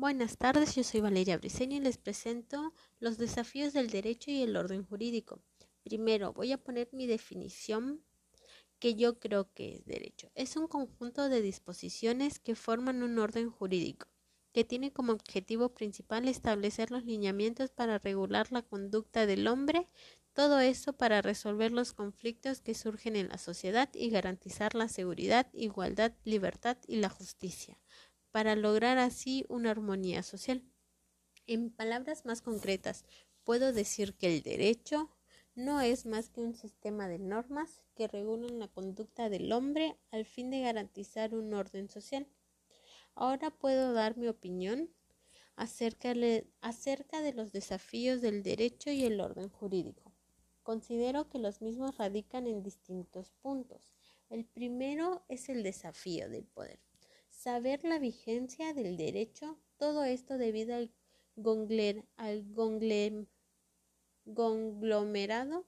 Buenas tardes, yo soy Valeria Briceño y les presento los desafíos del derecho y el orden jurídico. Primero, voy a poner mi definición que yo creo que es derecho. Es un conjunto de disposiciones que forman un orden jurídico, que tiene como objetivo principal establecer los lineamientos para regular la conducta del hombre, todo eso para resolver los conflictos que surgen en la sociedad y garantizar la seguridad, igualdad, libertad y la justicia para lograr así una armonía social. En palabras más concretas, puedo decir que el derecho no es más que un sistema de normas que regulan la conducta del hombre al fin de garantizar un orden social. Ahora puedo dar mi opinión acerca, de los desafíos del derecho y el orden jurídico. Considero que los mismos radican en distintos puntos. El primero es el desafío del poder saber la vigencia del derecho, todo esto debido al, conglomerado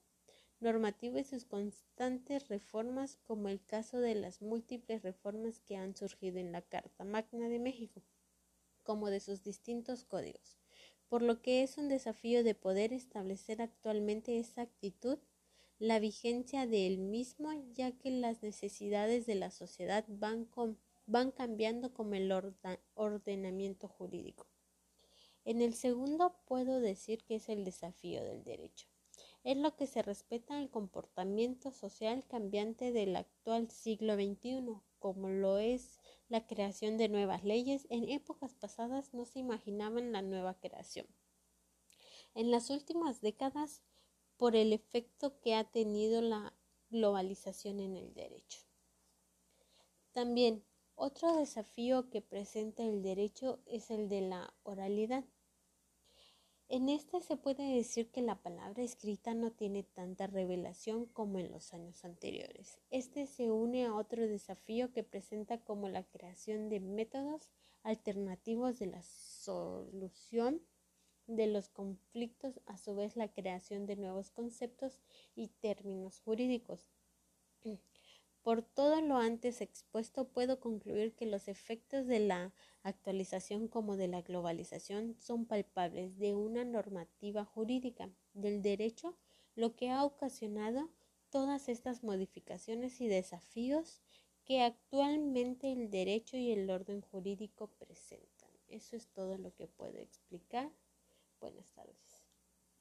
normativo y sus constantes reformas, como el caso de las múltiples reformas que han surgido en la Carta Magna de México, como de sus distintos códigos, por lo que es un desafío de poder establecer actualmente esa actitud la vigencia del mismo, ya que las necesidades de la sociedad van con van cambiando como el ordenamiento jurídico. En el segundo puedo decir que es el desafío del derecho. Es lo que se respeta el comportamiento social cambiante del actual siglo XXI, como lo es la creación de nuevas leyes. En épocas pasadas no se imaginaban la nueva creación. En las últimas décadas, por el efecto que ha tenido la globalización en el derecho. También otro desafío que presenta el derecho es el de la oralidad. En este se puede decir que la palabra escrita no tiene tanta revelación como en los años anteriores. Este se une a otro desafío que presenta como la creación de métodos alternativos de la solución de los conflictos, a su vez la creación de nuevos conceptos y términos jurídicos. Por todo lo antes expuesto, puedo concluir que los efectos de la actualización como de la globalización son palpables de una normativa jurídica del derecho, lo que ha ocasionado todas estas modificaciones y desafíos que actualmente el derecho y el orden jurídico presentan. Eso es todo lo que puedo explicar. Buenas tardes.